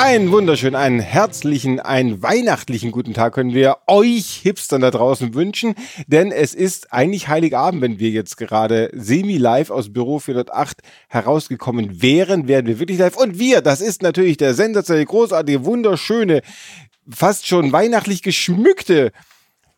Einen wunderschönen, einen herzlichen, einen weihnachtlichen guten Tag können wir euch Hipstern da draußen wünschen, denn es ist eigentlich Heiligabend, wenn wir jetzt gerade semi-live aus Büro 408 herausgekommen wären, wären wir wirklich live. Und wir, das ist natürlich der sensationelle, großartige, wunderschöne, fast schon weihnachtlich geschmückte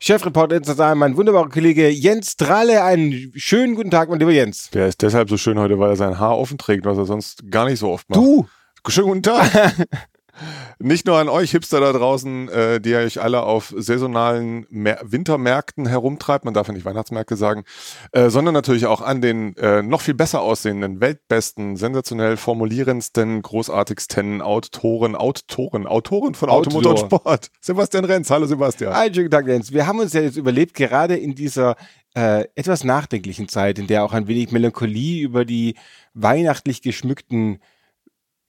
Chefreporter in mein wunderbarer Kollege Jens Dralle. Einen schönen guten Tag, mein lieber Jens. Der ist deshalb so schön heute, weil er sein Haar offen trägt, was er sonst gar nicht so oft macht. Du! Schönen guten Tag. Nicht nur an euch Hipster da draußen, äh, die euch alle auf saisonalen Mer Wintermärkten herumtreibt, man darf ja nicht Weihnachtsmärkte sagen, äh, sondern natürlich auch an den äh, noch viel besser aussehenden, weltbesten, sensationell formulierendsten, großartigsten Autoren, Autoren, Autoren von Automotor und Sport. Sebastian Renz, hallo Sebastian. Einen schönen Tag, Renz. Wir haben uns ja jetzt überlebt, gerade in dieser äh, etwas nachdenklichen Zeit, in der auch ein wenig Melancholie über die weihnachtlich geschmückten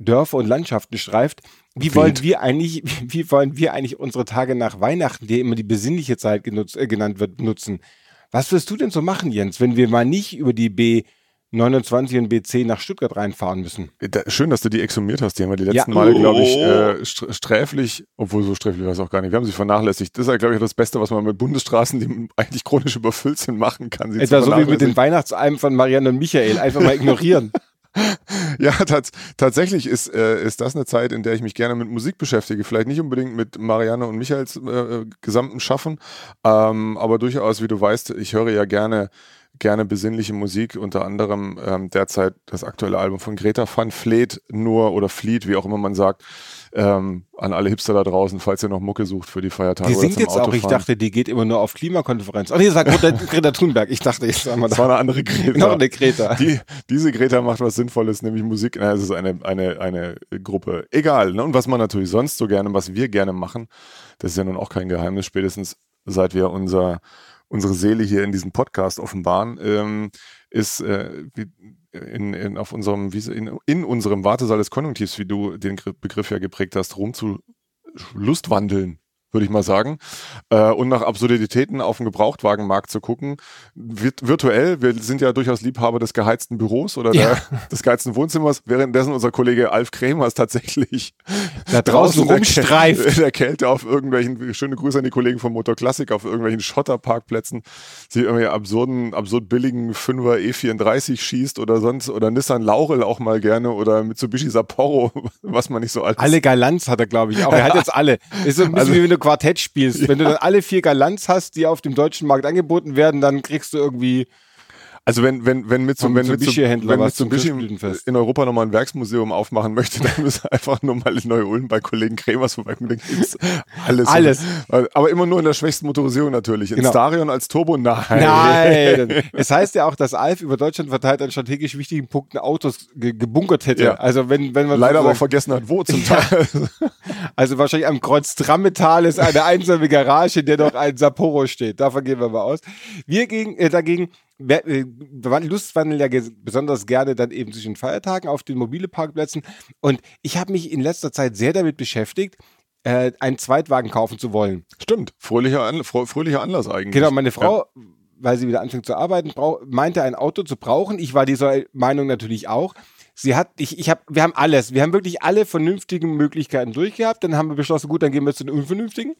Dörfer und Landschaften streift. Wie wollen wir eigentlich, wie wollen wir eigentlich unsere Tage nach Weihnachten, die immer die besinnliche Zeit genutzt, äh, genannt wird, nutzen? Was wirst du denn so machen, Jens, wenn wir mal nicht über die B 29 und B10 nach Stuttgart reinfahren müssen. Schön, dass du die exhumiert hast. Die haben wir die letzten ja. Male, glaube ich, äh, sträflich, obwohl so sträflich war es auch gar nicht. Wir haben sie vernachlässigt. Das ist ja, glaube ich, das Beste, was man mit Bundesstraßen, die eigentlich chronisch überfüllt sind, machen kann. Sie Etwa so wie mit den Weihnachtsalben von Marianne und Michael. Einfach mal ignorieren. ja, tats tatsächlich ist, äh, ist das eine Zeit, in der ich mich gerne mit Musik beschäftige. Vielleicht nicht unbedingt mit Marianne und Michaels äh, äh, gesamten Schaffen, ähm, aber durchaus, wie du weißt, ich höre ja gerne gerne besinnliche Musik, unter anderem ähm, derzeit das aktuelle Album von Greta van Fleet, nur oder Fleet, wie auch immer man sagt, ähm, an alle Hipster da draußen, falls ihr noch Mucke sucht für die Feiertage. Die singt jetzt auch, ich dachte, die geht immer nur auf Klimakonferenz. Ach nee, das war Greta, Greta Thunberg. Ich dachte, ich sag mal. Das war eine andere Greta. Noch eine Greta. Die, diese Greta macht was Sinnvolles, nämlich Musik. Na, es ist eine, eine, eine Gruppe. Egal. Ne? Und was man natürlich sonst so gerne, was wir gerne machen, das ist ja nun auch kein Geheimnis, spätestens seit wir unser, unsere Seele hier in diesem Podcast offenbaren, ähm, ist, äh, in, in, auf unserem, in, in unserem Wartesaal des Konjunktivs, wie du den Begriff ja geprägt hast, rumzulustwandeln würde ich mal sagen, äh, und nach Absurditäten auf dem Gebrauchtwagenmarkt zu gucken. Virt virtuell, wir sind ja durchaus Liebhaber des geheizten Büros oder ja. der, des geheizten Wohnzimmers, währenddessen unser Kollege Alf Kremers tatsächlich da draußen rumstreift. In der Kälte auf irgendwelchen, schöne Grüße an die Kollegen von Motor Classic, auf irgendwelchen Schotterparkplätzen, sie irgendwie absurden, absurd billigen 5er E34 schießt oder sonst, oder Nissan Laurel auch mal gerne oder Mitsubishi Sapporo, was man nicht so alles. Alle Galanz hat er, glaube ich, auch. Er hat jetzt alle. Ist so ein bisschen also, wie wenn du Quartett spielst. Wenn du dann alle vier Galanz hast, die auf dem deutschen Markt angeboten werden, dann kriegst du irgendwie also wenn, wenn, wenn mit so, wenn mit so, wenn Mitsubishi in Europa nochmal ein Werksmuseum aufmachen möchte, dann müssen einfach nur mal in Neu-Ulm bei Kollegen Kremers vorbei. Alles. Alles. Aber immer nur in der schwächsten Motorisierung natürlich. In genau. Starion als Turbo, nein. Nein. es heißt ja auch, dass Alf über Deutschland verteilt an strategisch wichtigen Punkten Autos ge gebunkert hätte. Ja. Also wenn, wenn man Leider aber auch vergessen hat, wo zum Teil. also wahrscheinlich am Kreuz Trammetal ist eine einsame Garage, in der noch ein Sapporo steht. Davon gehen wir mal aus. Wir gegen, äh, dagegen äh, Lustwandeln ja besonders gerne dann eben zwischen Feiertagen auf den mobile Parkplätzen. Und ich habe mich in letzter Zeit sehr damit beschäftigt, äh, einen Zweitwagen kaufen zu wollen. Stimmt, fröhlicher, An fröhlicher Anlass eigentlich. Genau, meine Frau, ja. weil sie wieder anfängt zu arbeiten, meinte ein Auto zu brauchen. Ich war dieser Meinung natürlich auch. Sie hat, ich, ich habe, wir haben alles, wir haben wirklich alle vernünftigen Möglichkeiten durchgehabt. Dann haben wir beschlossen, gut, dann gehen wir zu den unvernünftigen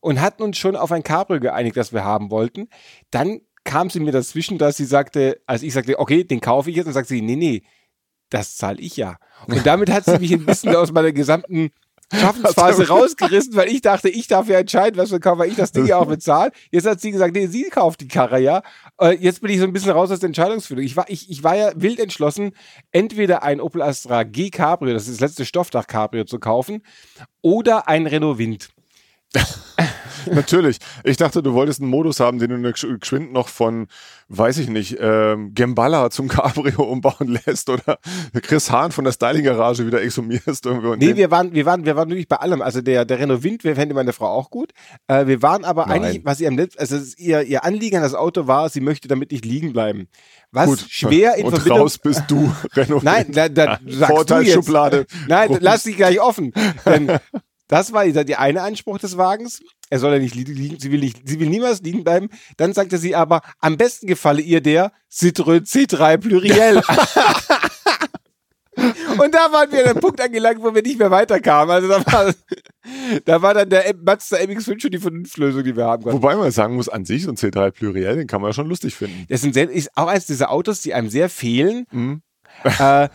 und hatten uns schon auf ein Cabrio geeinigt, das wir haben wollten. Dann kam sie mir dazwischen, dass sie sagte, als ich sagte, okay, den kaufe ich jetzt, dann sagt sie, nee, nee, das zahle ich ja. Und damit hat sie mich ein bisschen aus meiner gesamten Schaffensphase rausgerissen, weil ich dachte, ich darf ja entscheiden, was für ein Kauf, weil ich das Ding ja auch bezahle. Jetzt hat sie gesagt, nee, sie kauft die Karre ja. Äh, jetzt bin ich so ein bisschen raus aus der Entscheidungsfindung. Ich war, ich, ich war ja wild entschlossen, entweder ein Opel Astra G Cabrio, das ist das letzte Stoffdach Cabrio zu kaufen, oder ein Renault Wind. Natürlich. Ich dachte, du wolltest einen Modus haben, den du geschwind noch von, weiß ich nicht, ähm, Gemballa zum Cabrio umbauen lässt oder Chris Hahn von der Styling-Garage wieder exhumierst. Irgendwo nee, wir waren, wir waren, wir waren wirklich bei allem. Also der, der Renault Wind, wir fände meine Frau auch gut. Äh, wir waren aber Nein. eigentlich, was ihr am letzten, also ihr, ihr Anliegen an das Auto war, sie möchte damit nicht liegen bleiben. Was Gut, schwer in und Verbindung. raus bist du, Renault. Nein, da, da sagst du jetzt. Nein, lass dich gleich offen. Denn das war der eine Anspruch des Wagens. Er soll ja nicht liegen, sie will, nicht, sie will niemals liegen bleiben. Dann sagte sie aber, am besten gefalle ihr der Citroën C3 Pluriel. Und da waren wir an einem Punkt angelangt, wo wir nicht mehr weiterkamen. Also da war, da war dann der Mazda MX-5 schon die Vernunftlösung, die wir haben konnten. Wobei man sagen muss, an sich so ein C3 Pluriel, den kann man ja schon lustig finden. Das sind sehr, ist auch eines dieser Autos, die einem sehr fehlen. Mhm. Äh,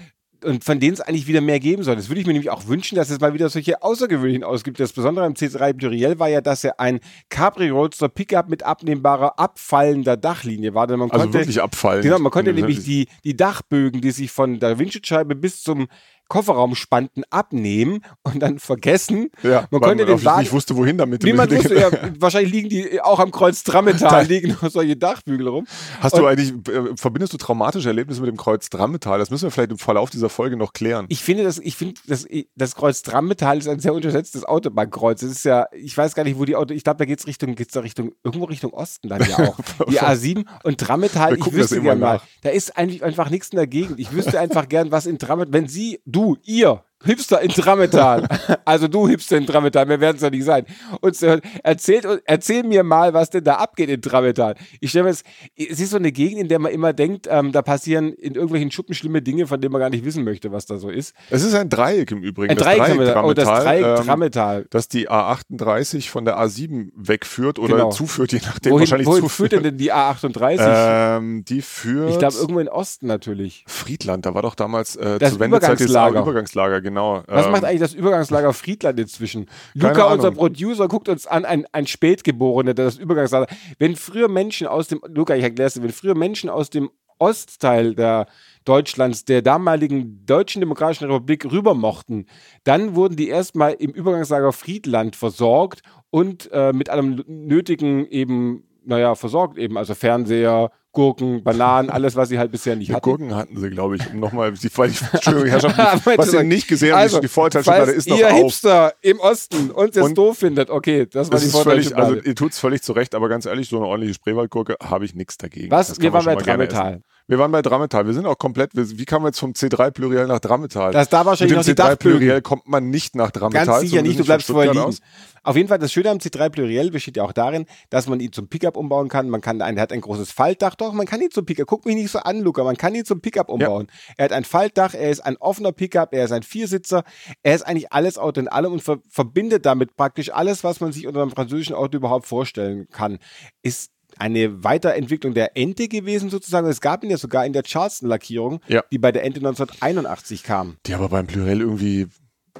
und von denen es eigentlich wieder mehr geben soll. Das würde ich mir nämlich auch wünschen, dass es mal wieder solche außergewöhnlichen ausgibt. Das Besondere am C3 Pluriel war ja, dass er ein Capri Roadster Pickup mit abnehmbarer abfallender Dachlinie war. Man also konnte, wirklich abfallen. Genau, man konnte nämlich die, die Dachbögen, die sich von der Windschutzscheibe bis zum Kofferraumspanten abnehmen und dann vergessen. Ja, man konnte den Wagen nicht wusste, wohin damit. Niemand wusste, ja, wahrscheinlich liegen die auch am Kreuz Drammetal, liegen noch solche Dachbügel rum. Hast und du eigentlich, äh, verbindest du traumatische Erlebnisse mit dem Kreuz Drammetal? Das müssen wir vielleicht im Verlauf dieser Folge noch klären. Ich finde, das, ich finde, das, das Kreuz Drammetal ist ein sehr unterschätztes Autobahnkreuz. Das ist ja, ich weiß gar nicht, wo die Auto, ich glaube, da geht es Richtung, geht's da Richtung, irgendwo Richtung Osten dann ja auch. die A7 und Drammetal, ich wüsste gerne mal, da ist eigentlich einfach nichts in der Gegend. Ich wüsste einfach gern, was in Drammetal, wenn Sie, du, du, ihr Hipster in Trametal. also du Hipster in Trametal, mehr werden es ja nicht sein. Und erzählt, erzähl mir mal, was denn da abgeht in Trametal. Ich stelle mir es, es ist so eine Gegend, in der man immer denkt, ähm, da passieren in irgendwelchen Schuppen schlimme Dinge, von denen man gar nicht wissen möchte, was da so ist. Es ist ein Dreieck im Übrigen. Ein das Dreieck, Dreieck Trametal, oh, das Dreieck ähm, Trametal. Das die A38 von der A7 wegführt oder genau. zuführt, je nachdem wohin, wahrscheinlich wohin zuführt. führt denn die A38? Ähm, die führt... Ich glaube irgendwo in Osten natürlich. Friedland, da war doch damals äh, das zur Wendezeit das Übergangslager, genau. Was ähm, macht eigentlich das Übergangslager Friedland inzwischen? Luca, unser Producer, guckt uns an, ein, ein Spätgeborener, der das Übergangslager. Wenn früher Menschen aus dem, Luca, ich erkläre es, wenn früher Menschen aus dem Ostteil der Deutschlands, der damaligen Deutschen Demokratischen Republik rüber mochten, dann wurden die erstmal im Übergangslager Friedland versorgt und äh, mit allem Nötigen eben, naja, versorgt eben, also Fernseher, Gurken, Bananen, alles, was sie halt bisher nicht hatten. Gurken hatten sie, glaube ich, um nochmal, die, Entschuldigung, Herrschaft, was sie nicht gesehen haben, also, die Vorteilschublade ist noch ihr auf. Hipster im Osten uns jetzt und doof findet, okay, das war die Vorteilschublade. Also ihr tut es völlig zurecht, aber ganz ehrlich, so eine ordentliche Spreewaldgurke habe ich nichts dagegen. Was? Wir waren bei Drammetal. Wir waren bei Drammetal. Wir sind auch komplett, wie kam man jetzt vom C3 Pluriel nach Drammetal? Das da wahrscheinlich Mit dem noch C3 Pluriel kommt man nicht nach Drammetal. Ganz sicher nicht, du bleibst vorher liegen. Aus. Auf jeden Fall, das Schöne am C3 Pluriel besteht ja auch darin, dass man ihn zum Pickup umbauen kann. Man kann, er hat ein großes Faltdach, doch, man kann ihn zum Pickup, guck mich nicht so an, Luca, man kann ihn zum Pickup umbauen. Ja. Er hat ein Faltdach, er ist ein offener Pickup, er ist ein Viersitzer, er ist eigentlich alles Auto in allem und ver verbindet damit praktisch alles, was man sich unter einem französischen Auto überhaupt vorstellen kann. Ist eine Weiterentwicklung der Ente gewesen sozusagen. Es gab ihn ja sogar in der Charleston-Lackierung, ja. die bei der Ente 1981 kam. Die aber beim Plurell irgendwie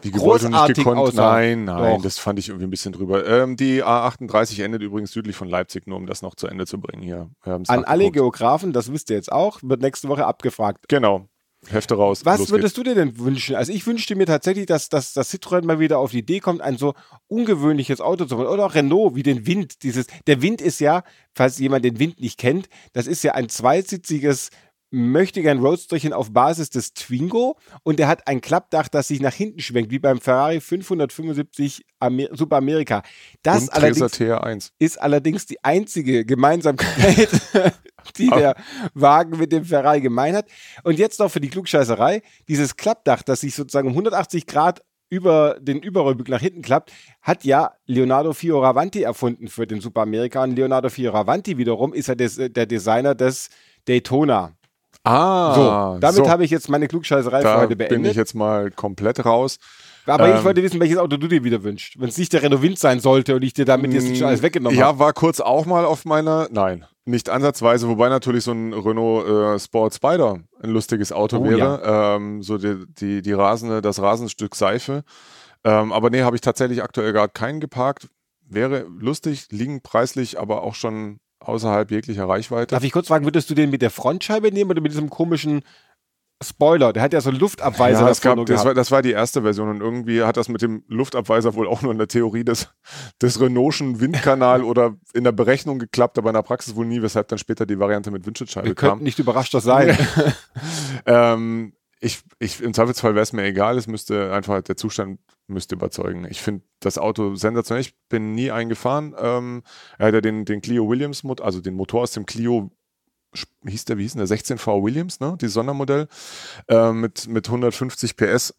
wie gewollt und nicht gekonnt. Aussah. Nein, nein, Doch. das fand ich irgendwie ein bisschen drüber. Ähm, die A38 endet übrigens südlich von Leipzig, nur um das noch zu Ende zu bringen hier. An alle Geografen, das wisst ihr jetzt auch, wird nächste Woche abgefragt. Genau. Hefte raus. Was würdest geht's. du dir denn wünschen? Also ich wünschte mir tatsächlich, dass, dass, dass Citroën mal wieder auf die Idee kommt, ein so ungewöhnliches Auto zu machen. Oder auch Renault, wie den Wind. Dieses, der Wind ist ja, falls jemand den Wind nicht kennt, das ist ja ein zweisitziges möchte gern Roadsterchen auf Basis des Twingo und der hat ein Klappdach, das sich nach hinten schwenkt, wie beim Ferrari 575 Amer Super America. Das allerdings ist allerdings die einzige Gemeinsamkeit, die der Wagen mit dem Ferrari gemein hat. Und jetzt noch für die Klugscheißerei, dieses Klappdach, das sich sozusagen um 180 Grad über den Überrollbügel nach hinten klappt, hat ja Leonardo Fioravanti erfunden für den Super America. Und Leonardo Fioravanti wiederum ist ja des, der Designer des Daytona. Ah, so, damit so. habe ich jetzt meine Klugscheißerei da für heute beendet. bin ich jetzt mal komplett raus. Aber ähm, ich wollte wissen, welches Auto du dir wieder wünschst. Wenn es nicht der Renault Wind sein sollte und ich dir damit jetzt nicht alles weggenommen habe. Ja, hab. war kurz auch mal auf meiner, nein, nicht ansatzweise, wobei natürlich so ein Renault äh, Sport Spider ein lustiges Auto oh, wäre. Ja. Ähm, so die, die, die rasende, das Rasenstück Seife. Ähm, aber nee, habe ich tatsächlich aktuell gerade keinen geparkt. Wäre lustig, liegen preislich aber auch schon außerhalb jeglicher Reichweite. Darf ich kurz fragen, würdest du den mit der Frontscheibe nehmen oder mit diesem komischen Spoiler, der hat ja so einen Luftabweiser. Ja, das, gab, das, war, das war die erste Version und irgendwie hat das mit dem Luftabweiser wohl auch nur in der Theorie des, des Renaultschen Windkanal oder in der Berechnung geklappt, aber in der Praxis wohl nie, weshalb dann später die Variante mit Windschutzscheibe Wir kam. könnten nicht überraschter sein. ähm, ich, ich, Im Zweifelsfall wäre es mir egal, es müsste einfach, der Zustand müsste überzeugen. Ich finde das Auto sensationell. Ich bin nie eingefahren. Ähm, er hat ja den, den Clio Williams, also den Motor aus dem Clio, hieß der, wie hieß der, 16V Williams, ne? Dieses Sondermodell, äh, mit, mit 150 PS,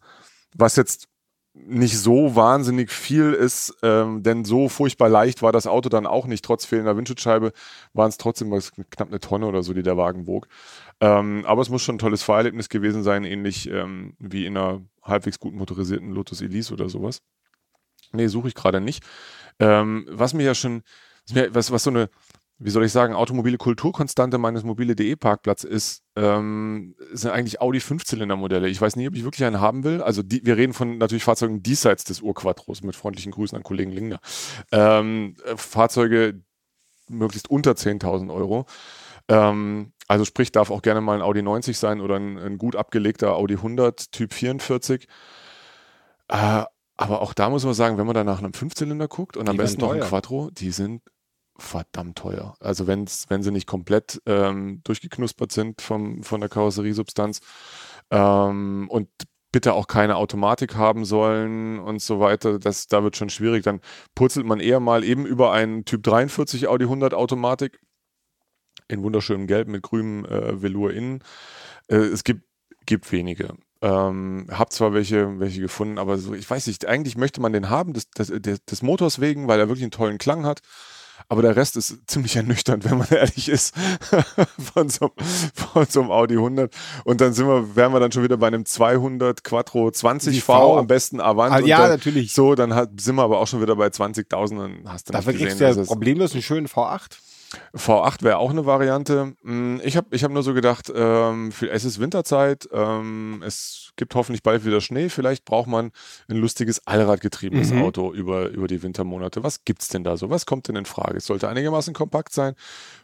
was jetzt nicht so wahnsinnig viel ist, ähm, denn so furchtbar leicht war das Auto dann auch nicht. Trotz fehlender Windschutzscheibe waren es trotzdem knapp eine Tonne oder so, die der Wagen wog. Ähm, aber es muss schon ein tolles Fahrerlebnis gewesen sein, ähnlich ähm, wie in einer halbwegs gut motorisierten Lotus Elise oder sowas. Nee, suche ich gerade nicht. Ähm, was mir ja schon, was, was so eine, wie soll ich sagen, automobile Kulturkonstante meines mobile.de Parkplatz ist, ähm, sind eigentlich Audi Fünfzylinder-Modelle. Ich weiß nie, ob ich wirklich einen haben will. Also die, wir reden von natürlich Fahrzeugen diesseits des Urquattros mit freundlichen Grüßen an Kollegen Lingner. Ähm, äh, Fahrzeuge möglichst unter 10.000 Euro. Ähm, also sprich, darf auch gerne mal ein Audi 90 sein oder ein, ein gut abgelegter Audi 100 Typ 44. Äh, aber auch da muss man sagen, wenn man da nach einem Fünfzylinder guguckt und am Die besten werden noch ein. Quattro, die sind verdammt teuer. Also wenn's, wenn sie nicht komplett ähm, durchgeknuspert sind vom, von der Karosseriesubstanz ähm, und bitte auch keine Automatik haben sollen und so weiter, das, da wird schon schwierig. Dann purzelt man eher mal eben über einen Typ 43 Audi 100 Automatik in wunderschönem Gelb mit grünem äh, Velour innen. Äh, es gibt, gibt wenige. Ähm, hab zwar welche, welche gefunden, aber so, ich weiß nicht, eigentlich möchte man den haben, des, des, des, des Motors wegen, weil er wirklich einen tollen Klang hat. Aber der Rest ist ziemlich ernüchternd, wenn man ehrlich ist, von, so, von so einem Audi 100. Und dann sind wir, wären wir dann schon wieder bei einem 200 Quattro 20V, Die V. am besten Avant. Ah, ja, dann, natürlich. So, dann hat, sind wir aber auch schon wieder bei 20.000. Dann hast du Dafür nicht kriegst gesehen, du ja also problemlos einen schönen V8. V8 wäre auch eine Variante. Mm, Ich habe ich hab nur so gedacht, ähm, es ist Winterzeit, ähm, es gibt hoffentlich bald wieder Schnee, vielleicht braucht man ein lustiges Allradgetriebenes Mhm. Auto über, über die Wintermonate. Was gibt's denn da so? Was kommt denn in Frage? Es sollte einigermaßen kompakt sein,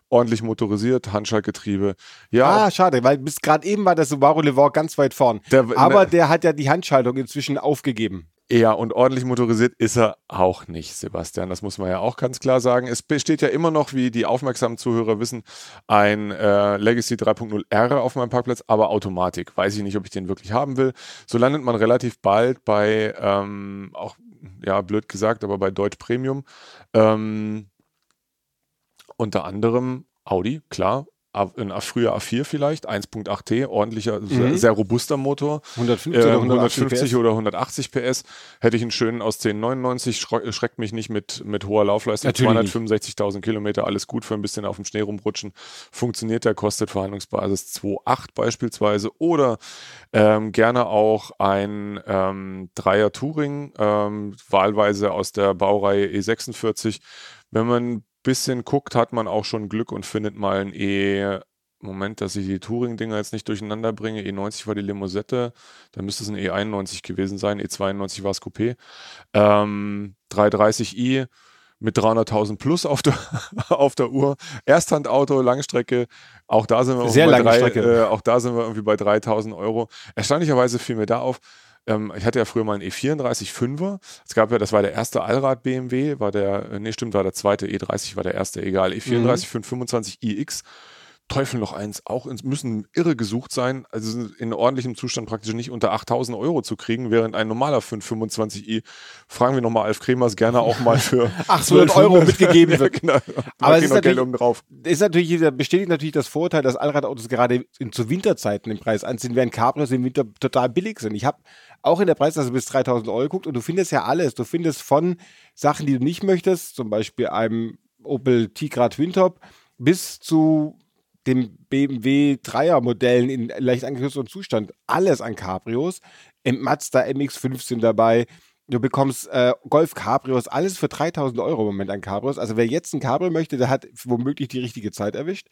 ordentlich motorisiert, Handschaltgetriebe. Ja, Ah, schade, weil bis gerade eben war der Subaru Levant ganz weit vorn. Der- Aber ne- der hat ja die Handschaltung inzwischen aufgegeben. Ja, und ordentlich motorisiert ist er auch nicht, Sebastian. Das muss man ja auch ganz klar sagen. Es besteht ja immer noch, wie die aufmerksamen Zuhörer wissen, ein äh, Legacy 3.0 R auf meinem Parkplatz, aber Automatik. Weiß ich nicht, ob ich den wirklich haben will. So landet man relativ bald bei, ähm, auch, ja, blöd gesagt, aber bei Deutsch Premium. Ähm, unter anderem Audi, klar. Ein früher A4 vielleicht, 1.8T, ordentlicher, sehr, Mhm. sehr robuster Motor. 150 Äh, oder 150 180 PS. oder 180 PS. Hätte ich einen schönen aus 1099, schre- schreckt mich nicht mit, mit hoher Laufleistung. Natürlich nicht. 265.000 Kilometer, alles gut für ein bisschen auf dem Schnee rumrutschen. Funktioniert der, kostet Verhandlungsbasis 2,8 beispielsweise. Oder ähm, gerne auch ein ähm, Dreier Touring, ähm, wahlweise aus der Baureihe E46. Wenn man bisschen guckt, hat man auch schon Glück und findet mal ein E Moment, dass ich die Touring-Dinger jetzt nicht durcheinander bringe. E90 war die Limosette, dann müsste es ein E91 gewesen sein. E92 war es Coupé. Ähm, 330i mit 300.000 plus auf der, auf der Uhr. Ersthandauto, Langstrecke. Auch da sind wir Sehr bei lange drei, Strecke. Äh, auch da sind wir irgendwie bei 3.000 Euro. Erstaunlicherweise fiel mir da auf, ähm, ich hatte ja früher mal einen E34 5er. Es gab ja, das war der erste Allrad BMW, war der, äh, nee, stimmt, war der zweite E30, war der erste, egal. E34 525 iX. Teufel noch eins, auch ins, müssen irre gesucht sein, also in ordentlichem Zustand praktisch nicht unter 8000 Euro zu kriegen, während ein normaler 525i, fragen wir nochmal Alf Kremers, gerne auch mal für 800 Euro mitgegeben wird. ja, genau. Aber es ist natürlich- oben drauf. ist natürlich, das bestätigt natürlich das Vorurteil, dass Allradautos gerade in, zu Winterzeiten im Preis anziehen, während Cabrios im Winter total billig sind. Ich habe auch in der Preisklasse bis 3000 Euro geguckt und du findest ja alles. Du findest von Sachen, die du nicht möchtest, zum Beispiel einem Opel Tigra Twintop, bis zu dem BMW Dreier-Modellen in leicht angekürztem Zustand. Alles an Cabrios. Im Mazda MX-5 sind dabei. Du bekommst äh, Golf Cabrios, alles für 3000 Euro im Moment an Cabrios. Also wer jetzt ein Cabrio möchte, der hat womöglich die richtige Zeit erwischt.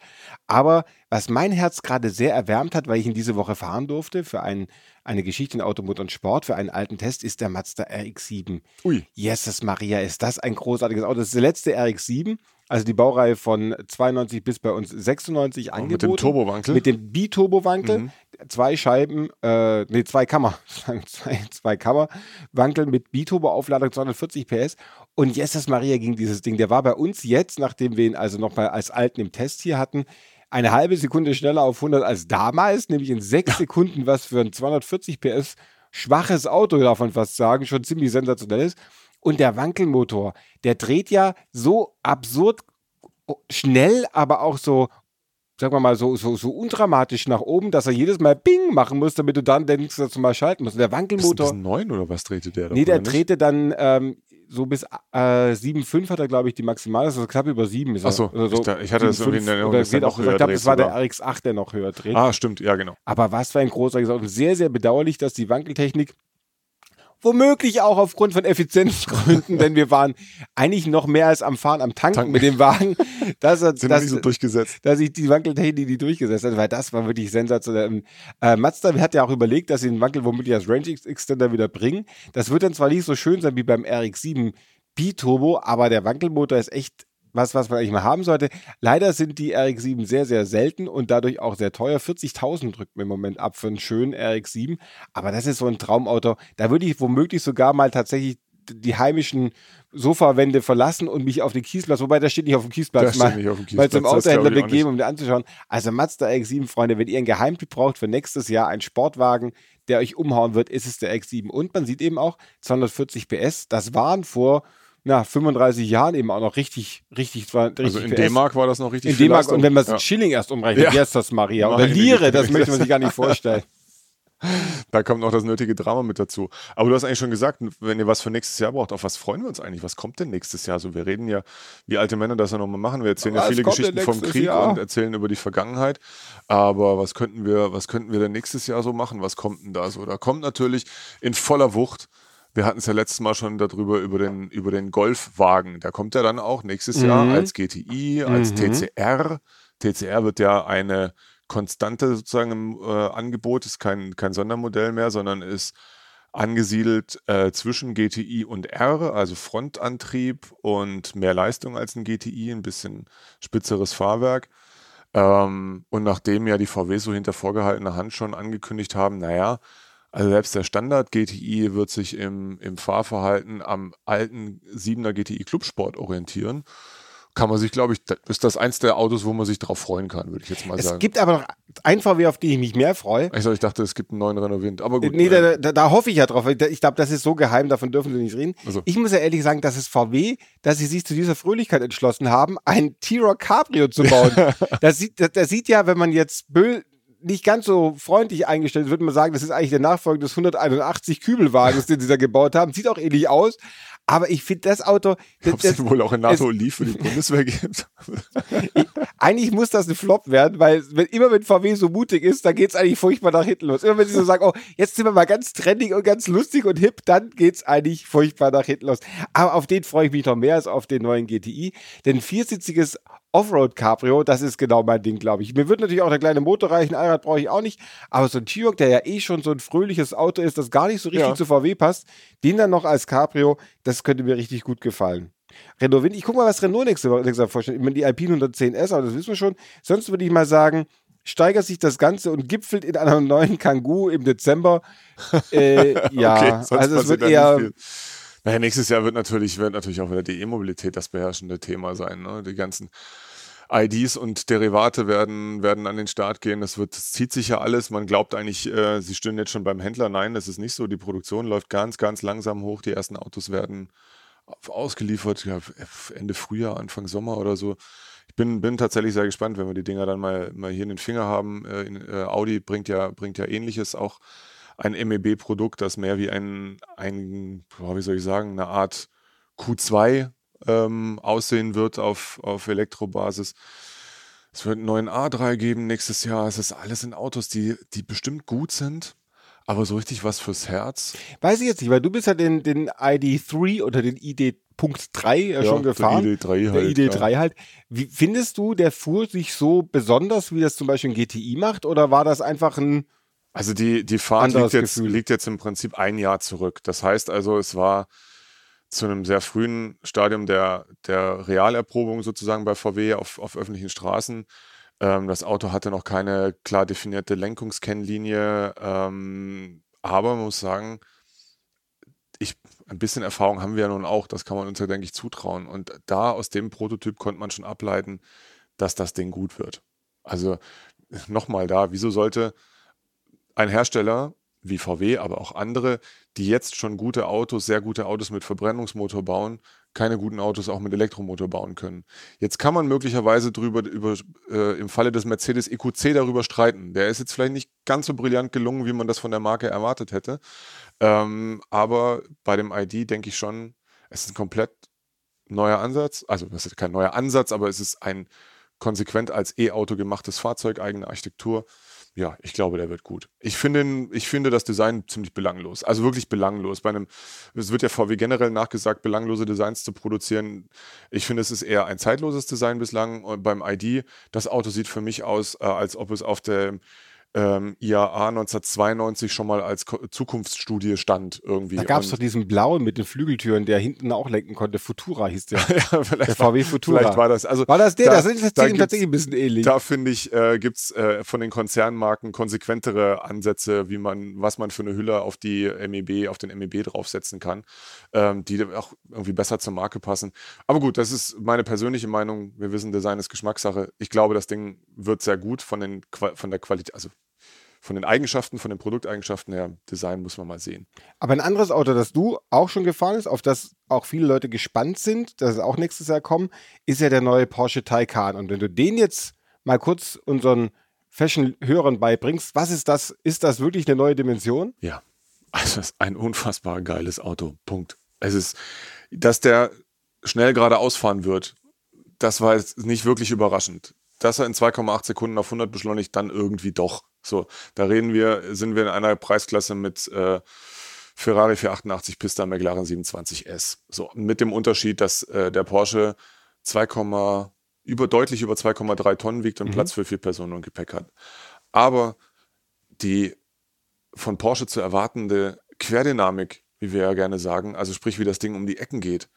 Aber was mein Herz gerade sehr erwärmt hat, weil ich ihn diese Woche fahren durfte für ein, eine Geschichte in Automotor und Sport, für einen alten Test, ist der Mazda RX-7. Ui. Jesus Maria, ist das ein großartiges Auto. Das ist der letzte RX-7. Also die Baureihe von 92 bis bei uns 96 angeboten. Mit dem Turbowankel? Mit dem Biturbo-Wankel. Mhm. Zwei Scheiben, äh, nee, zwei Kammer, zwei, zwei Kammerwankel mit Biturbo-Aufladung 240 PS. Und Jesus Maria ging dieses Ding. Der war bei uns jetzt, nachdem wir ihn also noch mal als alten im Test hier hatten, eine halbe Sekunde schneller auf 100 als damals, nämlich in sechs Sekunden, was für ein 240 PS schwaches Auto, darf man fast sagen, schon ziemlich sensationell ist. Und der Wankelmotor, der dreht ja so absurd schnell, aber auch so, sagen wir mal, so, so, so undramatisch nach oben, dass er jedes Mal Bing machen muss, damit du dann denkst, dass du mal schalten musst. Und der Wankelmotor. Das neun oder was drehte der? Nee, der drehte dann ähm, so bis äh, 7,5 hat er, glaube ich, die Maximale, also knapp über 7 ist er. Achso, also so ich, da- ich hatte das 7,5 irgendwie in Erinnerung, dass der auch, noch ich glaube, das war der sogar. RX8, der noch höher dreht. Ah, stimmt, ja, genau. Aber was für ein großartiges Auto. Und sehr, sehr bedauerlich, dass die Wankeltechnik womöglich auch aufgrund von Effizienzgründen, denn wir waren eigentlich noch mehr als am Fahren, am Tanken, Tanken. mit dem Wagen, dass, Sind noch dass, nicht so durchgesetzt. dass sich die Wankeltechnik nicht durchgesetzt hat, weil das war wirklich sensationell. Äh, Mazda hat ja auch überlegt, dass sie den Wankel womöglich als Range Extender wieder bringen. Das wird dann zwar nicht so schön sein wie beim RX-7 Biturbo, aber der Wankelmotor ist echt was, was man eigentlich mal haben sollte. Leider sind die RX-7 sehr, sehr selten und dadurch auch sehr teuer. 40.000 drückt mir im Moment ab für einen schönen RX-7. Aber das ist so ein Traumauto. Da würde ich womöglich sogar mal tatsächlich die heimischen Sofawände verlassen und mich auf den Kiesplatz, wobei der steht nicht auf dem Kiesplatz, Das mal, nicht auf dem mal Kiesplatz, zum das Autohändler begeben, um den anzuschauen. Also Mazda RX-7, Freunde, wenn ihr einen Geheimtipp braucht für nächstes Jahr, einen Sportwagen, der euch umhauen wird, ist es der X7. Und man sieht eben auch 240 PS. Das waren vor na, 35 Jahren eben auch noch richtig, richtig, richtig Also in. D-Mark war das noch richtig In D-Mark und wenn man es ja. in Schilling erst umrechnet, Ja. heißt das Maria? Oder Lire, das möchte man sich gar nicht vorstellen. Da kommt noch das nötige Drama mit dazu. Aber du hast eigentlich schon gesagt, wenn ihr was für nächstes Jahr braucht, auf was freuen wir uns eigentlich? Was kommt denn nächstes Jahr? So, wir reden ja, wie alte Männer das ja nochmal machen. Wir erzählen ja Was viele Geschichten vom Krieg Jahr? und erzählen über die Vergangenheit. Aber was könnten wir, was könnten wir denn nächstes Jahr so machen? Was kommt denn da so? Da kommt natürlich in voller Wucht. Wir hatten es ja letztes Mal schon darüber, über den, über den Golfwagen. Da kommt er dann auch nächstes Jahr Mhm. als GTI, als Mhm. TCR. TCR wird ja eine konstante sozusagen im äh, Angebot, ist kein, kein Sondermodell mehr, sondern ist angesiedelt äh, zwischen GTI und R, also Frontantrieb und mehr Leistung als ein GTI, ein bisschen spitzeres Fahrwerk. Ähm, und nachdem ja die VW so hinter vorgehaltener Hand schon angekündigt haben, naja, also selbst der Standard GTI wird sich im, im Fahrverhalten am alten 7er GTI Clubsport orientieren, kann man sich, glaube ich, das ist das eins der Autos, wo man sich drauf freuen kann, würde ich jetzt mal Es sagen. gibt aber noch ein VW, auf den ich mich mehr freue. ich, ich dachte, es gibt einen neuen Renault Wind, aber gut. nee, äh, da, da, da hoffe ich ja drauf. Ich glaube, das ist so geheim, davon dürfen Sie nicht reden. Also. Ich muss ja ehrlich sagen, das ist VW, dass sie sich zu dieser Fröhlichkeit entschlossen haben, ein T-Rock Cabrio zu bauen. das, sieht, das, das sieht ja, wenn man jetzt Böll nicht ganz so freundlich eingestellt würde man sagen, das ist eigentlich der Nachfolger des 181 Kübelwagens, den sie da gebaut haben. Sieht auch ähnlich aus. Aber ich finde das Auto, Ob es wohl auch in NATO Leaf für die Bundeswehr gibt? eigentlich muss das ein Flop werden, weil wenn, immer wenn VW so mutig ist, dann geht's eigentlich furchtbar nach hinten los. Immer wenn sie so sagen, oh, jetzt sind wir mal ganz trendig und ganz lustig und hip, dann geht's eigentlich furchtbar nach hinten los. Aber auf den freue ich mich noch mehr als auf den neuen GTI. Denn viersitziges Offroad-Cabrio, das ist genau mein Ding, glaube ich. Mir wird natürlich auch der kleine Motor reichen, Allrad brauche ich auch nicht, aber so ein T-Roc, der ja eh schon so ein fröhliches Auto ist, das gar nicht so richtig Ja. zu VW passt, den dann noch als Cabrio, das könnte mir richtig gut gefallen. Renault Wind, ich gucke mal, was Renault nächste Woche nächste Woche vorstellt. Ich meine, die Alpine 110S, aber das wissen wir schon. Sonst würde ich mal sagen, steigert sich das Ganze und gipfelt in einem neuen Kangoo im Dezember. Äh, ja, sonst also es wird eher. Naja, nächstes Jahr wird natürlich, wird natürlich auch wieder die E-Mobilität das beherrschende Thema sein. Ne? Die ganzen IDs und Derivate werden, werden an den Start gehen. Das, wird, das zieht sich ja alles. Man glaubt eigentlich, äh, sie stehen jetzt schon beim Händler. Nein, das ist nicht so. Die Produktion läuft ganz, ganz langsam hoch. Die ersten Autos werden ausgeliefert, ja, Ende Frühjahr, Anfang Sommer oder so. Ich bin, bin tatsächlich sehr gespannt, wenn wir die Dinger dann mal, mal hier in den Finger haben. Äh, in, äh, Audi bringt ja, bringt ja ähnliches, auch ein MEB-Produkt, das mehr wie ein, ein, wie soll ich sagen, eine Art Q2 ähm, aussehen wird auf, auf Elektrobasis. Es wird einen neuen A3 geben nächstes Jahr. Es ist alles in Autos, die, die bestimmt gut sind, aber so richtig was fürs Herz. weiß ich jetzt nicht, weil du bist ja den, den ID3 oder den ID.3 ja, schon der gefahren. ID3 Der halt, ID3 halt. Wie, findest du, der fuhr sich so besonders, wie das zum Beispiel ein GTI macht, oder war das einfach ein Also die, die Fahrt liegt jetzt, Gefühl. liegt jetzt im Prinzip ein Jahr zurück. Das heißt also, es war zu einem sehr frühen Stadium der, der Realerprobung sozusagen bei VW auf, auf öffentlichen Straßen. Ähm, das Auto hatte noch keine klar definierte Lenkungskennlinie, ähm, aber man muss sagen, ich, ein bisschen Erfahrung haben wir ja nun auch, das kann man uns ja, denke ich, zutrauen. Und da aus dem Prototyp konnte man schon ableiten, dass das Ding gut wird. Also nochmal da, wieso sollte ein Hersteller wie VW, aber auch andere, die jetzt schon gute Autos, sehr gute Autos mit Verbrennungsmotor bauen, keine guten Autos auch mit Elektromotor bauen können. Jetzt kann man möglicherweise drüber, über, äh, im Falle des Mercedes EQC darüber streiten. Der ist jetzt vielleicht nicht ganz so brillant gelungen, wie man das von der Marke erwartet hätte. Ähm, aber bei dem ID denke ich schon, es ist ein komplett neuer Ansatz. Also, es ist kein neuer Ansatz, aber es ist ein konsequent als E-Auto gemachtes Fahrzeug, eigene Architektur ja, ich glaube, der wird gut. Ich finde, ich finde das Design ziemlich belanglos. Also wirklich belanglos. Bei einem, es wird ja VW generell nachgesagt, belanglose Designs zu produzieren. Ich finde, es ist eher ein zeitloses Design bislang. Und beim ID, das Auto sieht für mich aus, äh, als ob es auf der ähm, IAA 1992 schon mal als Ko Zukunftsstudie stand irgendwie. Da gab es doch diesen blauen mit den Flügeltüren, der hinten auch lenken konnte. Futura hieß der. ja, der VW Futura. Vielleicht war das. Also war das der? Da, das ist tatsächlich ein bisschen ähnlich. Da finde ich, äh, gibt es äh, von den Konzernmarken konsequentere Ansätze, wie man, was man für eine Hülle auf die MEB, auf den MEB draufsetzen kann, ähm, die auch irgendwie besser zur Marke passen. Aber gut, das ist meine persönliche Meinung. Wir wissen, Design ist Geschmackssache. Ich glaube, das Ding wird sehr gut von, den, von der Qualität, also von den Eigenschaften, von den Produkteigenschaften her, Design muss man mal sehen. Aber ein anderes Auto, das du auch schon gefahren bist, auf das auch viele Leute gespannt sind, dass es auch nächstes Jahr kommt, ist ja der neue Porsche Taycan. Und wenn du den jetzt mal kurz unseren Fashion-Hörern beibringst, was ist das? Ist das wirklich eine neue Dimension? Ja, also es ist ein unfassbar geiles Auto. Punkt. Es ist, dass der schnell geradeaus fahren wird, das war jetzt nicht wirklich überraschend. Dass er in 2,8 Sekunden auf 100 beschleunigt, dann irgendwie doch. So, da reden wir, sind wir in einer Preisklasse mit äh, Ferrari 488 Pista, McLaren 27S. So, mit dem Unterschied, dass äh, der Porsche 2, über, deutlich über 2,3 Tonnen wiegt und mhm. Platz für vier Personen und Gepäck hat. Aber die von Porsche zu erwartende Querdynamik, wie wir ja gerne sagen, also sprich, wie das Ding um die Ecken geht,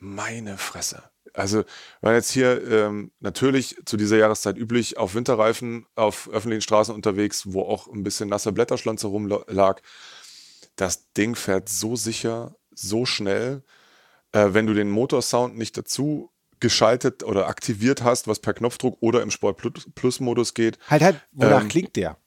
meine Fresse. Also, war jetzt hier ähm, natürlich zu dieser Jahreszeit üblich auf Winterreifen auf öffentlichen Straßen unterwegs, wo auch ein bisschen nasser Blätterschlanze rumlag. Das Ding fährt so sicher, so schnell. Äh, wenn du den Motorsound nicht dazu geschaltet oder aktiviert hast, was per Knopfdruck oder im Sport Plus Modus geht. Halt, halt, wonach ähm, klingt der?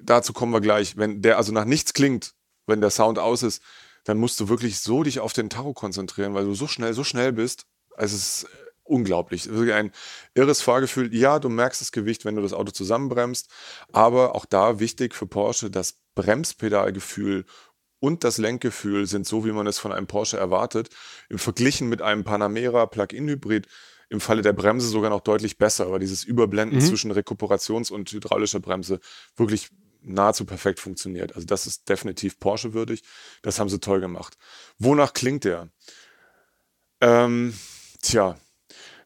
Dazu kommen wir gleich. Wenn der also nach nichts klingt, wenn der Sound aus ist, dann musst du wirklich so dich auf den Tacho konzentrieren, weil du so schnell, so schnell bist. Also es ist unglaublich. Wirklich ein irres Fahrgefühl. Ja, du merkst das Gewicht, wenn du das Auto zusammenbremst, aber auch da wichtig für Porsche, das Bremspedalgefühl und das Lenkgefühl sind so, wie man es von einem Porsche erwartet. Im Verglichen mit einem Panamera Plug-in-Hybrid im Falle der Bremse sogar noch deutlich besser, weil dieses Überblenden mhm. zwischen Rekuperations- und hydraulischer Bremse wirklich nahezu perfekt funktioniert. Also das ist definitiv Porsche würdig. Das haben sie toll gemacht. Wonach klingt der? Ähm, tja,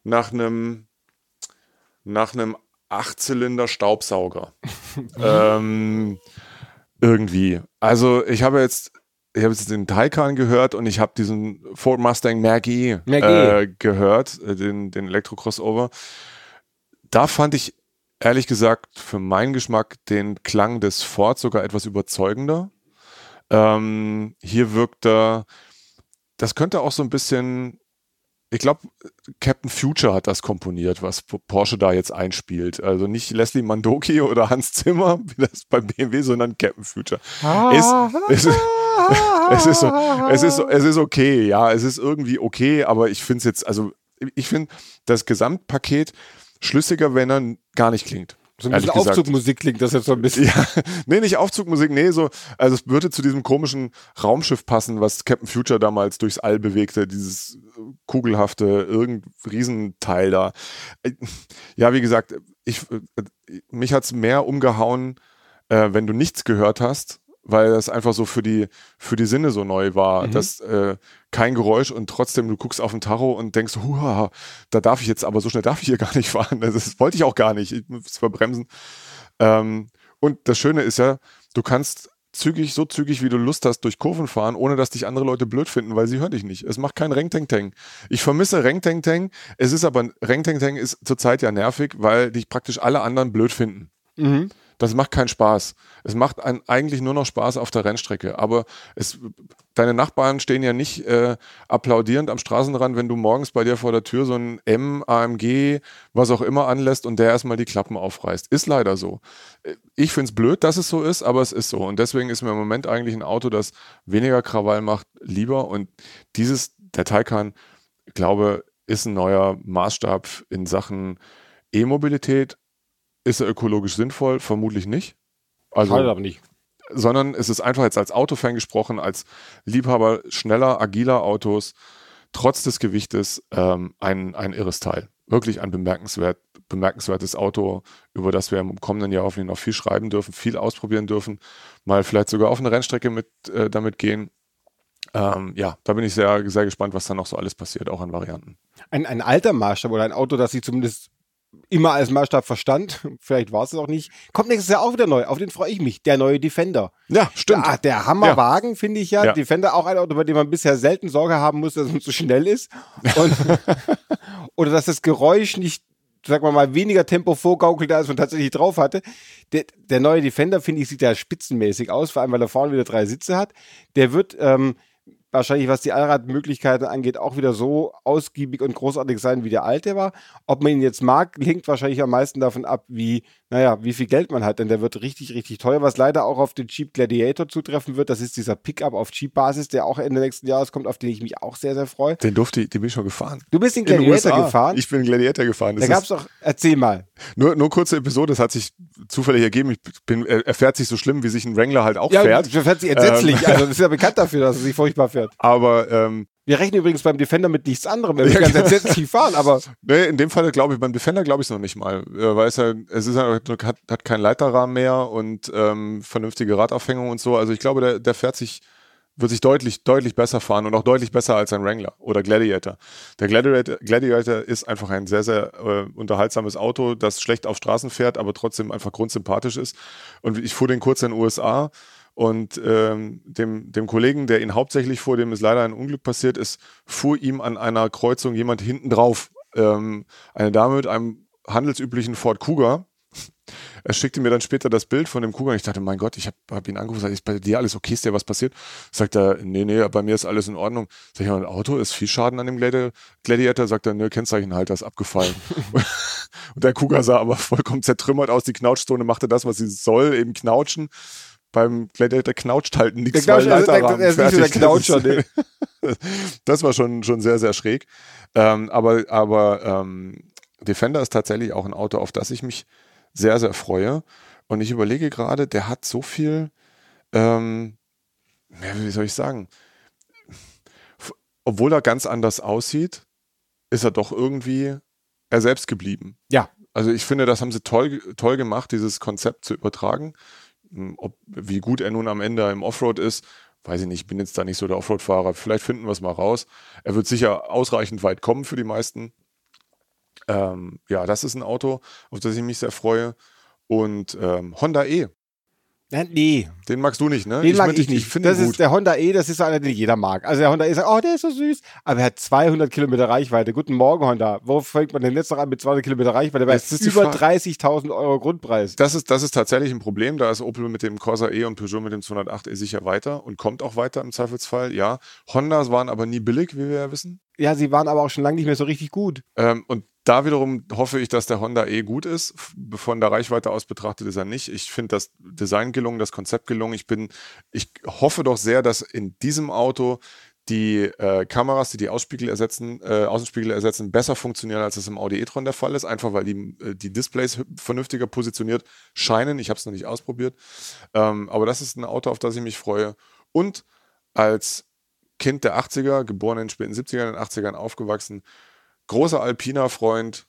nach einem nach einem Achtzylinder Staubsauger. ähm, irgendwie. Also ich habe jetzt ich habe jetzt den Taycan gehört und ich habe diesen Ford Mustang Mach-E äh, gehört, äh, den, den Elektro-Crossover. Da fand ich ehrlich gesagt für meinen Geschmack den Klang des Ford sogar etwas überzeugender. Ähm, hier wirkt er, das könnte auch so ein bisschen ich glaube, Captain Future hat das komponiert, was Porsche da jetzt einspielt. Also nicht Leslie Mandoki oder Hans Zimmer, wie das bei BMW, sondern Captain Future. es, es, es, ist so, es, ist es ist okay, ja, es ist irgendwie okay, aber ich finde es jetzt, also ich finde das Gesamtpaket schlüssiger, wenn er gar nicht klingt. So ein bisschen Aufzugmusik klingt das jetzt so ein bisschen. Ja, nee, nicht Aufzugmusik, nee, so, also es würde zu diesem komischen Raumschiff passen, was Captain Future damals durchs All bewegte, dieses kugelhafte, irgendein Riesenteil da. Ja, wie gesagt, ich, mich hat's mehr umgehauen, äh, wenn du nichts gehört hast, weil das einfach so für die, für die Sinne so neu war. Mhm. dass äh, kein Geräusch und trotzdem du guckst auf den Tacho und denkst, huha, da darf ich jetzt, aber so schnell darf ich hier gar nicht fahren. Das wollte ich auch gar nicht. Ich muss verbremsen. Ähm, und das Schöne ist ja, du kannst zügig, so zügig, wie du Lust hast, durch Kurven fahren, ohne dass dich andere Leute blöd finden, weil sie hören dich nicht. Es macht kein Reng-Teng-Teng. Ich vermisse Reng-Teng-Teng. Es ist aber, Reng-Teng-Teng ist zurzeit ja nervig, weil dich praktisch alle anderen blöd finden. Mhm. Das macht keinen Spaß. Es macht ein, eigentlich nur noch Spaß auf der Rennstrecke. Aber es, deine Nachbarn stehen ja nicht äh, applaudierend am Straßenrand, wenn du morgens bei dir vor der Tür so ein M, AMG, was auch immer anlässt und der erstmal die Klappen aufreißt. Ist leider so. Ich finde es blöd, dass es so ist, aber es ist so. Und deswegen ist mir im Moment eigentlich ein Auto, das weniger Krawall macht, lieber. Und dieses, der Taycan, glaube, ist ein neuer Maßstab in Sachen E-Mobilität ist er ökologisch sinnvoll? Vermutlich nicht. Also, Schadet aber nicht. Sondern es ist einfach jetzt als Autofan gesprochen, als Liebhaber schneller, agiler Autos, trotz des Gewichtes ähm, ein, ein irres Teil. Wirklich ein bemerkenswert, bemerkenswertes Auto, über das wir im kommenden Jahr hoffentlich noch viel schreiben dürfen, viel ausprobieren dürfen, mal vielleicht sogar auf eine Rennstrecke mit, äh, damit gehen. Ähm, ja, da bin ich sehr, sehr gespannt, was da noch so alles passiert, auch an Varianten. Ein, ein alter Maßstab oder ein Auto, das sich zumindest immer als Maßstab verstand, vielleicht war es auch nicht, kommt nächstes Jahr auch wieder neu. Auf den freue ich mich. Der neue Defender. Ja, stimmt. Ja, der Hammerwagen, ja. finde ich ja. ja. Defender auch ein Auto, bei dem man bisher selten Sorge haben muss, dass es zu schnell ist. Und, oder dass das Geräusch nicht, sagen wir mal, weniger Tempo vorgaukelt, als man tatsächlich drauf hatte. Der, der neue Defender, finde ich, sieht ja spitzenmäßig aus, vor allem, weil er vorne wieder drei Sitze hat. Der wird, ähm, wahrscheinlich, was die Allradmöglichkeiten angeht, auch wieder so ausgiebig und großartig sein, wie der alte war. Ob man ihn jetzt mag, hängt wahrscheinlich am meisten davon ab, wie, naja, wie viel Geld man hat, denn der wird richtig, richtig teuer, was leider auch auf den Jeep Gladiator zutreffen wird. Das ist dieser Pickup auf Jeep-Basis, der auch Ende nächsten Jahres kommt, auf den ich mich auch sehr, sehr freue. Den durfte ich, den bin ich schon gefahren. Du bist den Gladiator In gefahren? Ich bin Gladiator gefahren. Das da gab es doch, erzähl mal. Nur, nur kurze Episode, das hat sich zufällig ergeben. Ich bin, er fährt sich so schlimm, wie sich ein Wrangler halt auch ja, fährt. Er fährt sich entsetzlich. Ähm, also, das ist ja bekannt dafür, dass er sich furchtbar fährt. Aber, ähm, wir rechnen übrigens beim Defender mit nichts anderem, wenn wir ja, ganz genau. entsetzlich fahren, aber. Nee, in dem Fall glaube ich, beim Defender glaube ich es noch nicht mal. Weil es ja, es ist ja, hat, hat keinen Leiterrahmen mehr und ähm, vernünftige Radaufhängung und so. Also ich glaube, der, der fährt sich, wird sich deutlich, deutlich besser fahren und auch deutlich besser als ein Wrangler oder Gladiator. Der Gladiator, Gladiator ist einfach ein sehr, sehr äh, unterhaltsames Auto, das schlecht auf Straßen fährt, aber trotzdem einfach grundsympathisch ist. Und ich fuhr den kurz in den USA und ähm, dem, dem Kollegen, der ihn hauptsächlich fuhr, dem ist leider ein Unglück passiert ist, fuhr ihm an einer Kreuzung jemand hinten drauf. Ähm, eine Dame mit einem handelsüblichen Ford Cougar. Er schickte mir dann später das Bild von dem Cougar. Ich dachte, mein Gott, ich habe hab ihn angerufen, ist bei dir alles okay? Ist dir was passiert? Sagt er, nee, nee, bei mir ist alles in Ordnung. Sag ich, ein Auto ist viel Schaden an dem Gladiator. Sagt er, nö, Kennzeichenhalter ist abgefallen. und der Cougar sah aber vollkommen zertrümmert aus. Die Knautschzone machte das, was sie soll, eben knautschen beim Gladiator knautscht halt nichts. Der Knautscher, also der, der ist nicht so der Knautscher, nee. das war schon, schon sehr, sehr schräg. Ähm, aber aber ähm, Defender ist tatsächlich auch ein Auto, auf das ich mich sehr, sehr freue. Und ich überlege gerade, der hat so viel, ähm, wie soll ich sagen, obwohl er ganz anders aussieht, ist er doch irgendwie er selbst geblieben. Ja. Also ich finde, das haben sie toll, toll gemacht, dieses Konzept zu übertragen. Hm, ob, wie gut er nun am Ende im Offroad ist, weiß ich nicht, ich bin jetzt da nicht so der Offroad-Fahrer. Vielleicht finden wir es mal raus. Er wird sicher ausreichend weit kommen für die meisten. Ähm, ja, das ist ein Auto, auf das ich mich sehr freue. Und ähm, Honda E Nee. Den magst du nicht, ne? Den ich mag ich nicht. Ich das ist der Honda E, das ist so einer, den jeder mag. Also der Honda E sagt, oh, der ist so süß. Aber er hat 200 Kilometer Reichweite. Guten Morgen, Honda. Wo fängt man denn jetzt noch an mit 200 Kilometer Reichweite? Bei über 30.000 Euro Grundpreis. Das ist, das ist tatsächlich ein Problem. Da ist Opel mit dem Corsa E und Peugeot mit dem 208 E sicher weiter und kommt auch weiter im Zweifelsfall, ja. Hondas waren aber nie billig, wie wir ja wissen. Ja, sie waren aber auch schon lange nicht mehr so richtig gut. Ähm, und da wiederum hoffe ich, dass der Honda E gut ist. Von der Reichweite aus betrachtet ist er nicht. Ich finde das Design gelungen, das Konzept gelungen. Ich bin, ich hoffe doch sehr, dass in diesem Auto die äh, Kameras, die die Ausspiegel ersetzen, äh, Außenspiegel ersetzen, besser funktionieren, als es im Audi e-tron der Fall ist. Einfach weil die, äh, die Displays vernünftiger positioniert scheinen. Ich habe es noch nicht ausprobiert. Ähm, aber das ist ein Auto, auf das ich mich freue. Und als Kind der 80er, geboren in den späten 70ern, in den 80ern aufgewachsen, großer alpiner Freund,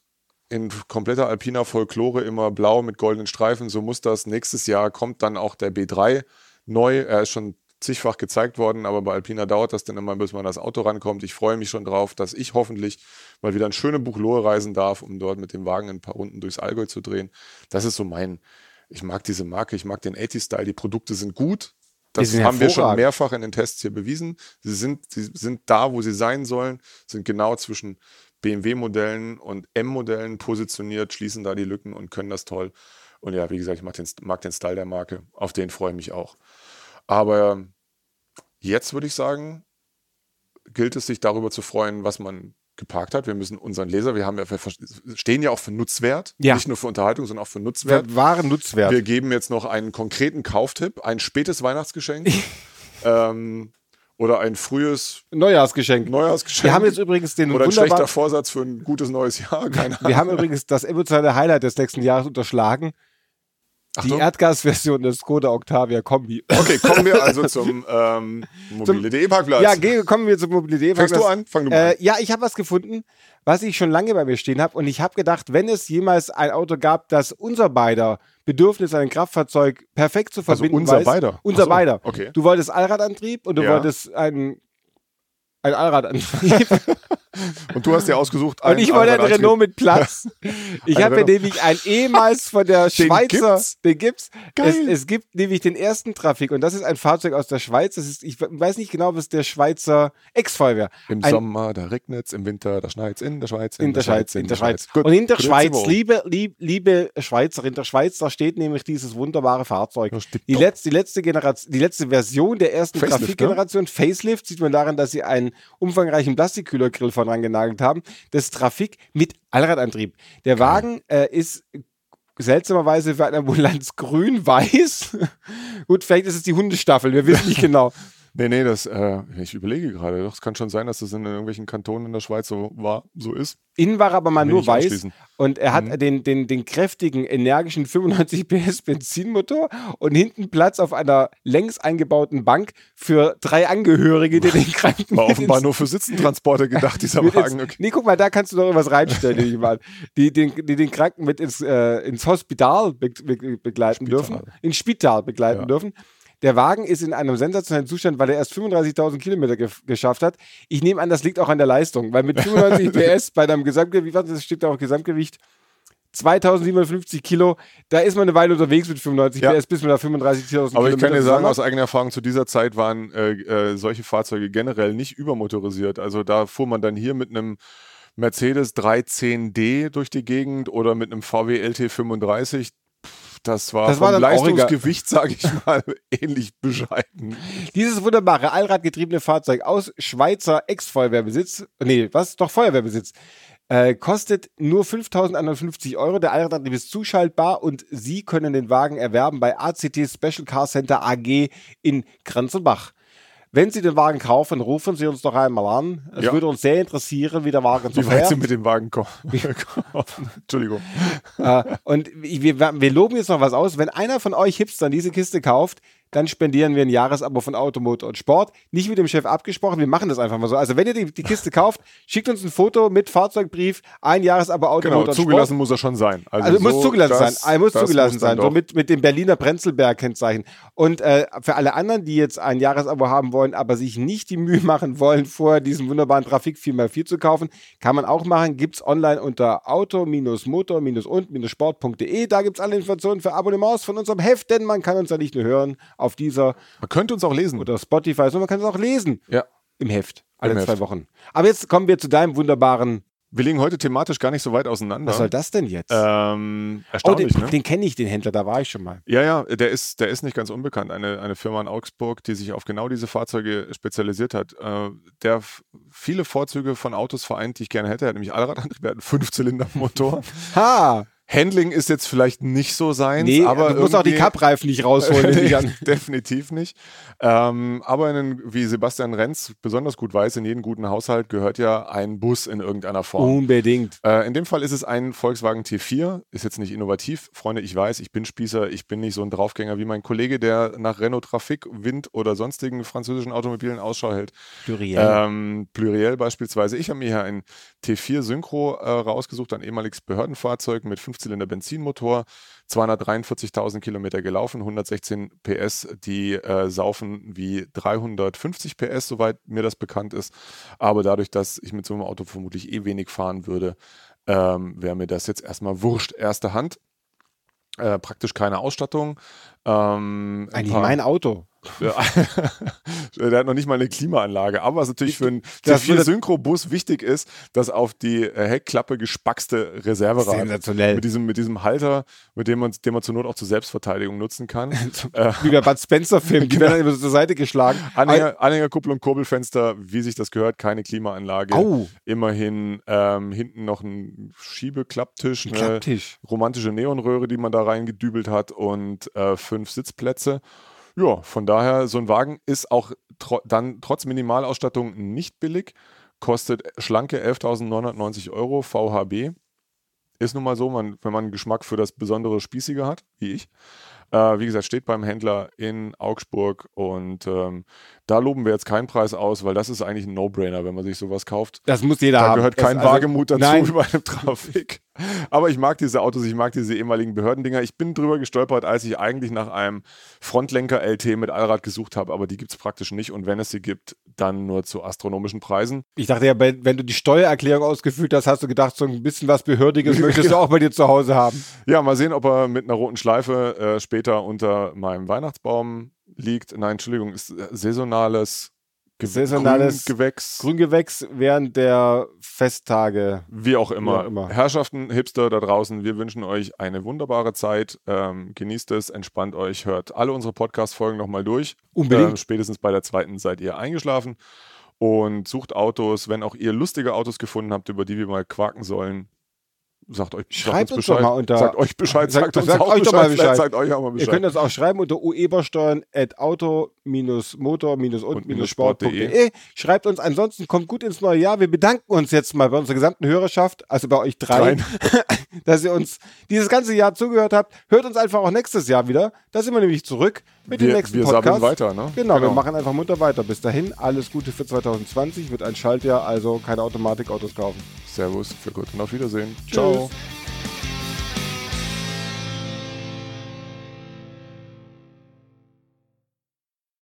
in kompletter alpiner Folklore immer blau mit goldenen Streifen. So muss das. Nächstes Jahr kommt dann auch der B3 neu. Er ist schon zigfach gezeigt worden, aber bei Alpina dauert das dann immer, bis man das Auto rankommt. Ich freue mich schon drauf, dass ich hoffentlich mal wieder ein schöne Buchlohe reisen darf, um dort mit dem Wagen ein paar Runden durchs Allgäu zu drehen. Das ist so mein, ich mag diese Marke, ich mag den 80-Style, die Produkte sind gut, Das sind haben wir schon mehrfach in den Tests hier bewiesen. Sie sind, sie sind da, wo sie sein sollen, sind genau zwischen BMW-Modellen und M-Modellen positioniert, schließen da die Lücken und können das toll. Und ja, wie gesagt, ich mag den, mag den Style der Marke. Auf den freue ich mich auch. Aber jetzt würde ich sagen, gilt es sich darüber zu freuen, was man geparkt hat. Wir müssen unseren Leser, wir haben ja, wir stehen ja auch für Nutzwert, Ja. nicht nur für Unterhaltung, sondern auch für Nutzwert. Wer- Wahren Nutzwert. Wir geben jetzt noch einen konkreten Kauftipp, ein spätes Weihnachtsgeschenk ähm, oder ein frühes Neujahrsgeschenk. Neujahrsgeschenk. Wir haben jetzt übrigens den oder ein schlechter Vorsatz für ein gutes neues Jahr. Keine Ahnung. wir haben übrigens das emotionale Highlight des nächsten Jahres unterschlagen. Die Achtung. Erdgasversion des Skoda Octavia Kombi. Okay, kommen wir also zum ähm, mobile.de Parkplatz. Ja, geh, kommen wir zur Mobilität. Fängst du an? Fang du mal Äh, an. ja, ich habe was gefunden, was ich schon lange bei mir stehen habe. Und ich habe gedacht, wenn es jemals ein Auto gab, das unser beider Bedürfnis an ein Kraftfahrzeug perfekt zu Also verbinden unser weiß. beider? Unser so, beider. okay. Du wolltest Allradantrieb und du Ja. wolltest ein, ein Allradantrieb. Und du hast dir ausgesucht, Und ich wollte einen Allradantrieb. Renault mit Platz. Ich Ein habe mir nämlich ein ehemals von der Den Schweizer, gibt's? den gibt's. Geil. Es, es gibt nämlich den ersten Trafik und das ist ein Fahrzeug aus der Schweiz. Das ist, ich weiß nicht genau, was der Schweizer Ex-Feuerwehr. Im Ein- Sommer, da regnet's, im Winter, da schneit's in der Schweiz, In der Schweiz, in der Schweiz. Gut. Und in der Schweiz, liebe, lieb, liebe Schweizer, in der Schweiz, da steht nämlich dieses wunderbare Fahrzeug. Die letzte, die letzte Generation, die letzte Version der ersten Facelift, Trafik-Generation, Facelift, sieht man daran, dass sie einen umfangreichen Plastikkühlergrill von dran genagelt haben. Das Trafik mit Allradantrieb. Der Wagen äh, ist seltsamerweise für eine Ambulanz grün-weiß. Gut, vielleicht ist es die Hundestaffel, wir wissen nicht genau. Nee, nee, das, äh, ich überlege gerade. Doch, es kann schon sein, dass das in irgendwelchen Kantonen in der Schweiz so war, so ist. Innen war er aber mal nur weiß und er hat Mhm. den, den, den kräftigen, energischen 95 PS Benzinmotor und hinten Platz auf einer längs eingebauten Bank für drei Angehörige, die den Kranken War offenbar nur für Sitzentransporter gedacht, dieser Wagen. ins, Okay. Nee, guck mal, da kannst du doch irgendwas reinstellen, mal. Die, den, die den Kranken mit ins, äh, ins Hospital be be begleiten Spital. dürfen, ins Spital begleiten Ja. dürfen. Der Wagen ist in einem sensationellen Zustand, weil er erst 35.000 Kilometer ge geschafft hat. Ich nehme an, das liegt auch an der Leistung, weil mit 95 PS bei einem Gesamtgewicht, was das steht da auch Gesamtgewicht, 2750 Kilo, da ist man eine Weile unterwegs mit 95 Ja. PS, bis man da 35.000 Aber ich kann dir sagen, aus eigener Erfahrung, zu dieser Zeit waren äh, äh, solche Fahrzeuge generell nicht übermotorisiert. Also da fuhr man dann hier mit einem Mercedes 310D durch die Gegend oder mit einem VW LT35. Das war Das vom war. Leistungsgewicht, sage ich mal, ähnlich bescheiden. Dieses wunderbare Allradgetriebene Fahrzeug aus Schweizer Ex-Feuerwehrbesitz, nee, was? Doch Feuerwehrbesitz, äh, kostet nur 5.150 Euro. Der Allradantrieb ist zuschaltbar und Sie können den Wagen erwerben bei ACT Special Car Center AG in Kranzenbach. Wenn Sie den Wagen kaufen, rufen Sie uns doch einmal an. Es Ja. würde uns sehr interessieren, wie der Wagen so Wie weit sie mit dem Wagen kommen. Entschuldigung. Äh, und wir, wir loben jetzt noch was aus. Wenn einer von euch Hipstern diese Kiste kauft, dann spendieren wir ein Jahresabo von Automotor und Sport. Nicht mit dem Chef abgesprochen, wir machen das einfach mal so. Also wenn ihr die, die Kiste kauft, schickt uns ein Foto mit Fahrzeugbrief, ein Jahresabo Automotor Genau, und zugelassen muss er schon sein. Sport. Also muss so, zugelassen das- sein. Er muss das zugelassen muss sein. So mit, mit dem Berliner Prenzlberg-Kennzeichen. Und äh, für alle anderen, die jetzt ein Jahresabo haben wollen, aber sich nicht die Mühe machen wollen, vorher diesen wunderbaren Trafik 4x4 zu kaufen, kann man auch machen. Gibt es online unter auto-motor-und-sport.de. Da gibt es alle Informationen für Abonnements von unserem Heft, denn man kann uns ja nicht nur hören auf dieser Man könnte uns auch lesen. oder Spotify, sondern man kann es auch lesen Ja. im Heft. Alle Im zwei Heft. Wochen. Aber jetzt kommen wir zu deinem wunderbaren. Wir liegen heute thematisch gar nicht so weit auseinander. Was soll das denn jetzt? Ähm, oh, erstaunlich, den, ne? den kenne ich, den Händler, da war ich schon mal. Ja, ja, der ist, der ist nicht ganz unbekannt. Eine, eine Firma in Augsburg, die sich auf genau diese Fahrzeuge spezialisiert hat. Äh, der viele Vorzüge von Autos vereint, die ich gerne hätte. Er hat nämlich Allradantrieb, er hat einen Fünfzylinder-Motor. Ha! Handling ist jetzt vielleicht nicht so seins, Nee, aber du musst auch die Cup-Reifen nicht rausholen. nee, definitiv nicht. Ähm, aber einen, wie Sebastian Renz besonders gut weiß, in jeden guten Haushalt gehört ja ein Bus in irgendeiner Form. Unbedingt. Äh, in dem Fall ist es ein Volkswagen T4, ist jetzt nicht innovativ. Freunde, ich weiß, ich bin Spießer, ich bin nicht so ein Draufgänger wie mein Kollege, der nach Renault Trafic, Wind oder sonstigen französischen Automobilen Ausschau hält. Pluriel. Ähm, Pluriel beispielsweise. Ich habe mir hier ein T4 Synchro äh, rausgesucht, ein ehemaliges Behördenfahrzeug mit 5-Zylinder Benzinmotor, 243.000 Kilometer gelaufen, 116 PS, die äh, saufen wie 350 PS, soweit mir das bekannt ist. Aber dadurch, dass ich mit so einem Auto vermutlich eh wenig fahren würde, ähm, wäre mir das jetzt erstmal wurscht. Erste Hand. Äh, praktisch keine Ausstattung. Ähm, Eigentlich mein Auto. Ja. der hat noch nicht mal eine Klimaanlage. Aber was natürlich für einen Das C4 würde- Synchrobus wichtig ist, dass auf die äh, Heckklappe gespackste Reserverad Sensationell. mit diesem, mit diesem Halter, mit dem man, den man zur Not auch zur Selbstverteidigung nutzen kann. äh, Wie bei Bud Spencer-Film, die werden dann immer so zur Seite geschlagen. Anhänger, Anhängerkuppel und Kurbelfenster, wie sich das gehört, keine Klimaanlage. Au. Immerhin ähm, hinten noch ein Schiebeklapptisch, Ein eine Klapptisch. romantische Neonröhre, die man da reingedübelt hat und äh, fünf Sitzplätze. Ja, von daher, so ein Wagen ist auch tro dann trotz Minimalausstattung nicht billig, kostet schlanke 11.990 Euro VHB. Ist nun mal so, man, wenn man einen Geschmack für das besondere Spießige hat, wie ich. Äh, wie gesagt, steht beim Händler in Augsburg und ähm, da loben wir jetzt keinen Preis aus, weil das ist eigentlich ein No-Brainer, wenn man sich sowas kauft. Das muss jeder Da haben. gehört Das- kein also- Wagemut dazu Nein, bei einem Trafik. Aber ich mag diese Autos, ich mag diese ehemaligen Behördendinger. Ich bin drüber gestolpert, als ich eigentlich nach einem Frontlenker-LT mit Allrad gesucht habe, aber die gibt es praktisch nicht. Und wenn es sie gibt, dann nur zu astronomischen Preisen. ich dachte ja, wenn wenn du die Steuererklärung ausgefüllt hast, hast du gedacht, so ein bisschen was Behördiges möchtest du auch bei dir zu Hause haben. Ja, mal sehen, ob er mit einer roten Schleife äh, später unter meinem Weihnachtsbaum liegt. Nein, Entschuldigung, ist äh, saisonales, Ge Saisonales Gewächs. Grüngewächs während der Festtage. Wie auch immer. Wie auch immer. Herrschaften, Hipster da draußen, wir wünschen euch eine wunderbare Zeit. Ähm, genießt es, entspannt euch, hört alle unsere Podcast-Folgen nochmal durch. Unbedingt. Ähm, spätestens bei der zweiten seid ihr eingeschlafen. Und sucht Autos, wenn auch ihr lustige Autos gefunden habt, über die wir mal quaken sollen. Sagt euch Schreibt sagt uns doch mal unter- sagt euch Bescheid, sagt, Sagt- uns sagt auch euch doch Bescheid, mal vielleicht Bescheid. sagt euch auch mal Ihr Bescheid. könnt das auch schreiben unter uebersteuern at auto-motor-und-sport.de. Schreibt uns ansonsten, kommt gut ins neue Jahr. Wir bedanken uns jetzt mal bei unserer gesamten Hörerschaft, also bei euch drei, dass ihr uns dieses ganze Jahr zugehört habt. Hört uns einfach auch nächstes Jahr wieder. Da sind wir nämlich zurück mit dem wir, nächsten wir Podcast. sabbeln weiter, ne? Genau, wir machen einfach munter weiter. Bis dahin, alles Gute für 2020. Wird ein Schaltjahr, also keine Automatikautos kaufen. Servus, für gut und auf Wiedersehen. Tschüss. Peace.